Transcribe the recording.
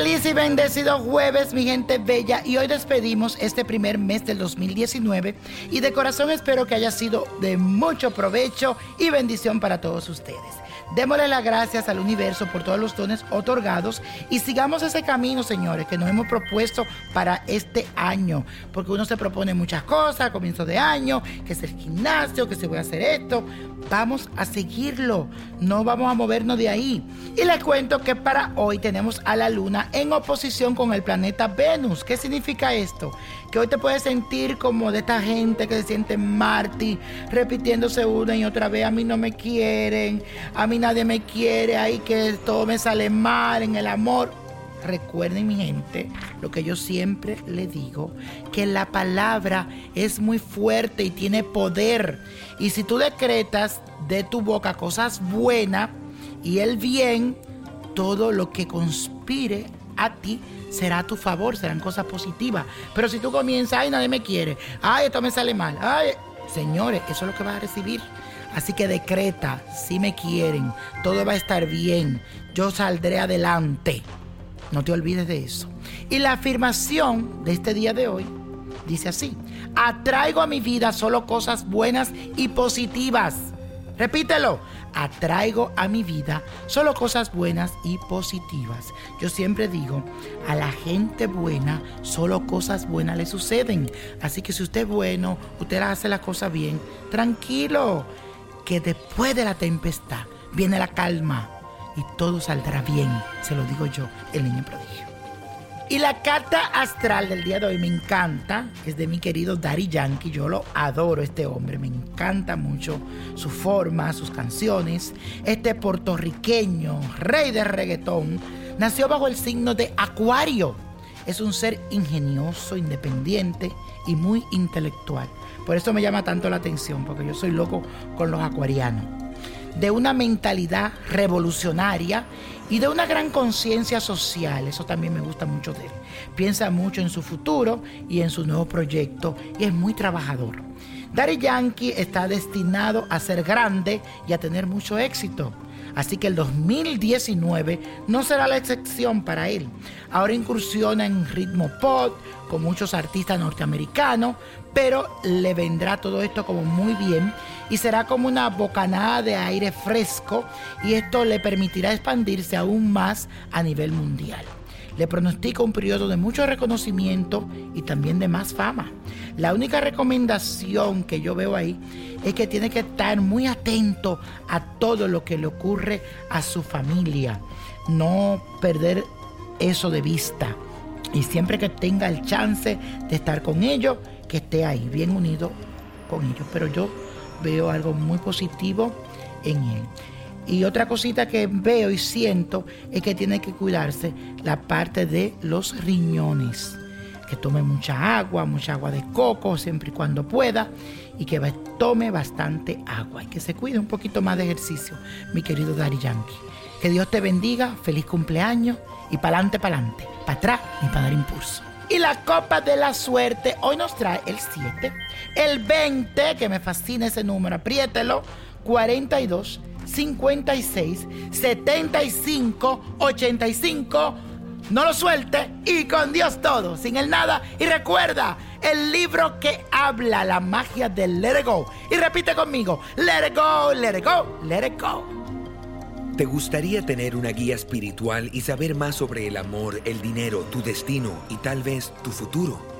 Feliz y bendecido jueves, mi gente bella. Y hoy despedimos este primer mes del 2019. Y de corazón espero que haya sido de mucho provecho y bendición para todos ustedes. Démosle las gracias al universo por todos los dones otorgados y sigamos ese camino, señores, que nos hemos propuesto para este año. Porque uno se propone muchas cosas a comienzo de año, que es el gimnasio, que se voy a hacer esto. Vamos a seguirlo, no vamos a movernos de ahí. Y les cuento que para hoy tenemos a la luna en oposición con el planeta Venus. ¿Qué significa esto? Que hoy te puedes sentir como de esta gente que se siente Marty, repitiéndose una y otra vez, a mí no me quieren, a mí nadie me quiere, ahí que todo me sale mal en el amor. Recuerden mi gente, lo que yo siempre le digo, que la palabra es muy fuerte y tiene poder. Y si tú decretas de tu boca cosas buenas y el bien, todo lo que conspire a ti será a tu favor, serán cosas positivas. Pero si tú comienzas, ay, nadie me quiere, ay, esto me sale mal, ay, señores, eso es lo que vas a recibir. Así que decreta, si me quieren, todo va a estar bien, yo saldré adelante. No te olvides de eso. Y la afirmación de este día de hoy dice así, atraigo a mi vida solo cosas buenas y positivas. Repítelo, atraigo a mi vida solo cosas buenas y positivas. Yo siempre digo, a la gente buena solo cosas buenas le suceden. Así que si usted es bueno, usted hace las cosas bien, tranquilo, que después de la tempestad viene la calma y todo saldrá bien, se lo digo yo, el niño prodigio. Y la carta astral del día de hoy me encanta, es de mi querido Daddy Yankee, yo lo adoro este hombre, me encanta mucho su forma, sus canciones. Este puertorriqueño, rey de reggaetón, nació bajo el signo de Acuario. Es un ser ingenioso, independiente y muy intelectual. Por eso me llama tanto la atención, porque yo soy loco con los acuarianos de una mentalidad revolucionaria y de una gran conciencia social. Eso también me gusta mucho de él. Piensa mucho en su futuro y en su nuevo proyecto y es muy trabajador. Daddy Yankee está destinado a ser grande y a tener mucho éxito. Así que el 2019 no será la excepción para él. Ahora incursiona en ritmo pop con muchos artistas norteamericanos, pero le vendrá todo esto como muy bien y será como una bocanada de aire fresco y esto le permitirá expandirse aún más a nivel mundial. Le pronostica un periodo de mucho reconocimiento y también de más fama. La única recomendación que yo veo ahí es que tiene que estar muy atento a todo lo que le ocurre a su familia. No perder eso de vista. Y siempre que tenga el chance de estar con ellos, que esté ahí, bien unido con ellos. Pero yo veo algo muy positivo en él. Y otra cosita que veo y siento es que tiene que cuidarse la parte de los riñones. Que tome mucha agua, mucha agua de coco siempre y cuando pueda. Y que tome bastante agua. Y que se cuide un poquito más de ejercicio, mi querido Dari Yankee. Que Dios te bendiga, feliz cumpleaños y pa'lante, pa'lante, para atrás y para dar impulso. Y la copa de la suerte hoy nos trae el 7, el 20, que me fascina ese número, apriételo, 42, 56, 75, 85. No lo suelte y con Dios todo, sin el nada. Y recuerda, el libro que habla la magia del Let It Go. Y repite conmigo, Let It Go, Let It Go, Let It Go. ¿Te gustaría tener una guía espiritual y saber más sobre el amor, el dinero, tu destino y tal vez tu futuro?